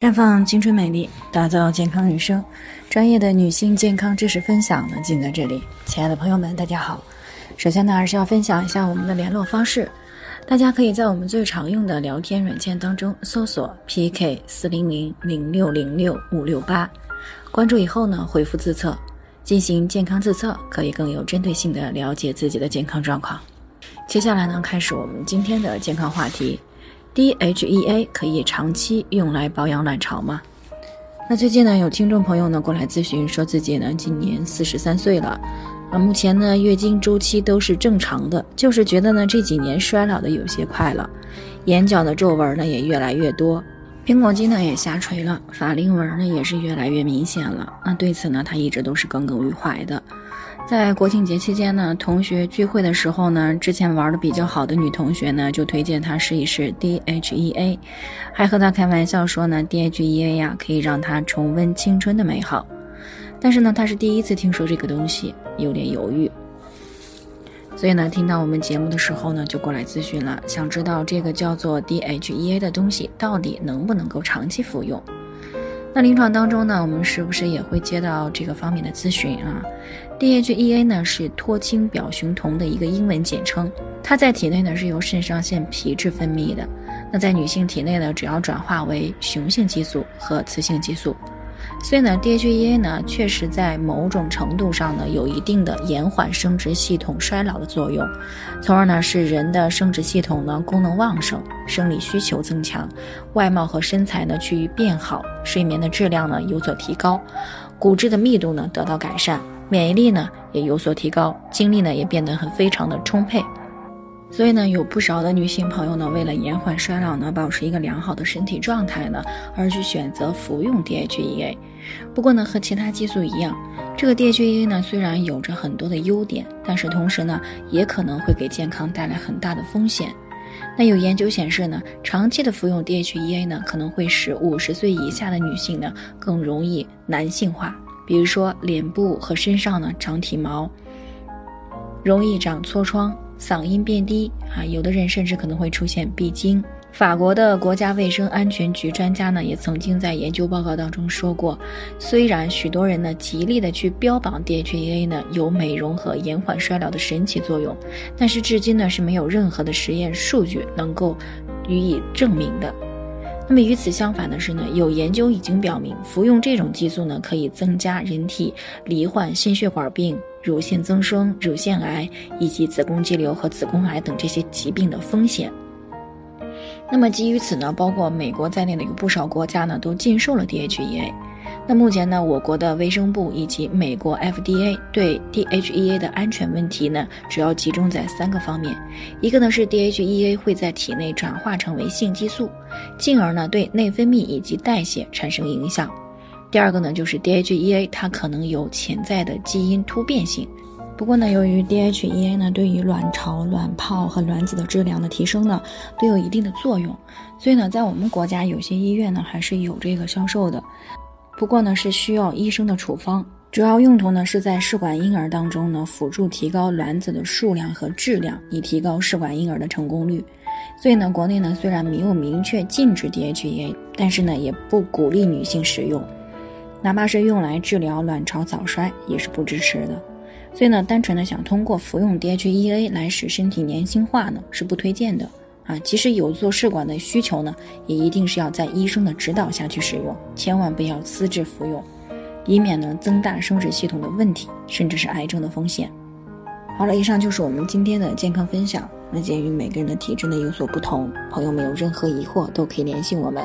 绽放青春美丽，打造健康人生。专业的女性健康知识分享呢，尽在这里。亲爱的朋友们，大家好。首先呢，还是要分享一下我们的联络方式。大家可以在我们最常用的聊天软件当中搜索 PK 四零零零六零六五六八，关注以后呢，回复自测进行健康自测，可以更有针对性的了解自己的健康状况。接下来呢，开始我们今天的健康话题。DHEA 可以长期用来保养卵巢吗？那最近呢，有听众朋友呢过来咨询，说自己呢今年四十三岁了，啊，目前呢月经周期都是正常的，就是觉得呢这几年衰老的有些快了，眼角的皱纹呢也越来越多，苹果肌呢也下垂了，法令纹呢也是越来越明显了。那对此呢，他一直都是耿耿于怀的。在国庆节期间呢，同学聚会的时候呢，之前玩的比较好的女同学呢，就推荐他试一试 DHEA，还和他开玩笑说呢，DHEA 呀可以让他重温青春的美好。但是呢，他是第一次听说这个东西，有点犹豫。所以呢，听到我们节目的时候呢，就过来咨询了，想知道这个叫做 DHEA 的东西到底能不能够长期服用。那临床当中呢，我们是不是也会接到这个方面的咨询啊？DHEA 呢是脱氢表雄酮的一个英文简称，它在体内呢是由肾上腺皮质分泌的。那在女性体内呢，主要转化为雄性激素和雌性激素。所以呢，DHEA 呢确实在某种程度上呢有一定的延缓生殖系统衰老的作用，从而呢使人的生殖系统呢功能旺盛，生理需求增强，外貌和身材呢趋于变好，睡眠的质量呢有所提高，骨质的密度呢得到改善，免疫力呢也有所提高，精力呢也变得很非常的充沛。所以呢，有不少的女性朋友呢，为了延缓衰老呢，保持一个良好的身体状态呢，而去选择服用 DHEA。不过呢，和其他激素一样，这个 DHEA 呢，虽然有着很多的优点，但是同时呢，也可能会给健康带来很大的风险。那有研究显示呢，长期的服用 DHEA 呢，可能会使五十岁以下的女性呢，更容易男性化，比如说脸部和身上呢长体毛，容易长痤疮。嗓音变低啊，有的人甚至可能会出现闭经。法国的国家卫生安全局专家呢，也曾经在研究报告当中说过，虽然许多人呢极力的去标榜 DHEA 呢有美容和延缓衰老的神奇作用，但是至今呢是没有任何的实验数据能够予以证明的。那么与此相反的是呢，有研究已经表明，服用这种激素呢可以增加人体罹患心血管病。乳腺增生、乳腺癌以及子宫肌瘤和子宫癌等这些疾病的风险。那么基于此呢，包括美国在内的有不少国家呢都禁售了 DHEA。那目前呢，我国的卫生部以及美国 FDA 对 DHEA 的安全问题呢，主要集中在三个方面。一个呢是 DHEA 会在体内转化成为性激素，进而呢对内分泌以及代谢产生影响。第二个呢，就是 DHEA，它可能有潜在的基因突变性。不过呢，由于 DHEA 呢对于卵巢、卵泡和卵子的质量的提升呢都有一定的作用，所以呢，在我们国家有些医院呢还是有这个销售的。不过呢，是需要医生的处方，主要用途呢是在试管婴儿当中呢辅助提高卵子的数量和质量，以提高试管婴儿的成功率。所以呢，国内呢虽然没有明确禁止 DHEA，但是呢也不鼓励女性使用。哪怕是用来治疗卵巢早衰，也是不支持的。所以呢，单纯的想通过服用 DHEA 来使身体年轻化呢，是不推荐的啊。即使有做试管的需求呢，也一定是要在医生的指导下去使用，千万不要私自服用，以免呢增大生殖系统的问题，甚至是癌症的风险。好了，以上就是我们今天的健康分享。那鉴于每个人的体质呢有所不同，朋友们有任何疑惑都可以联系我们。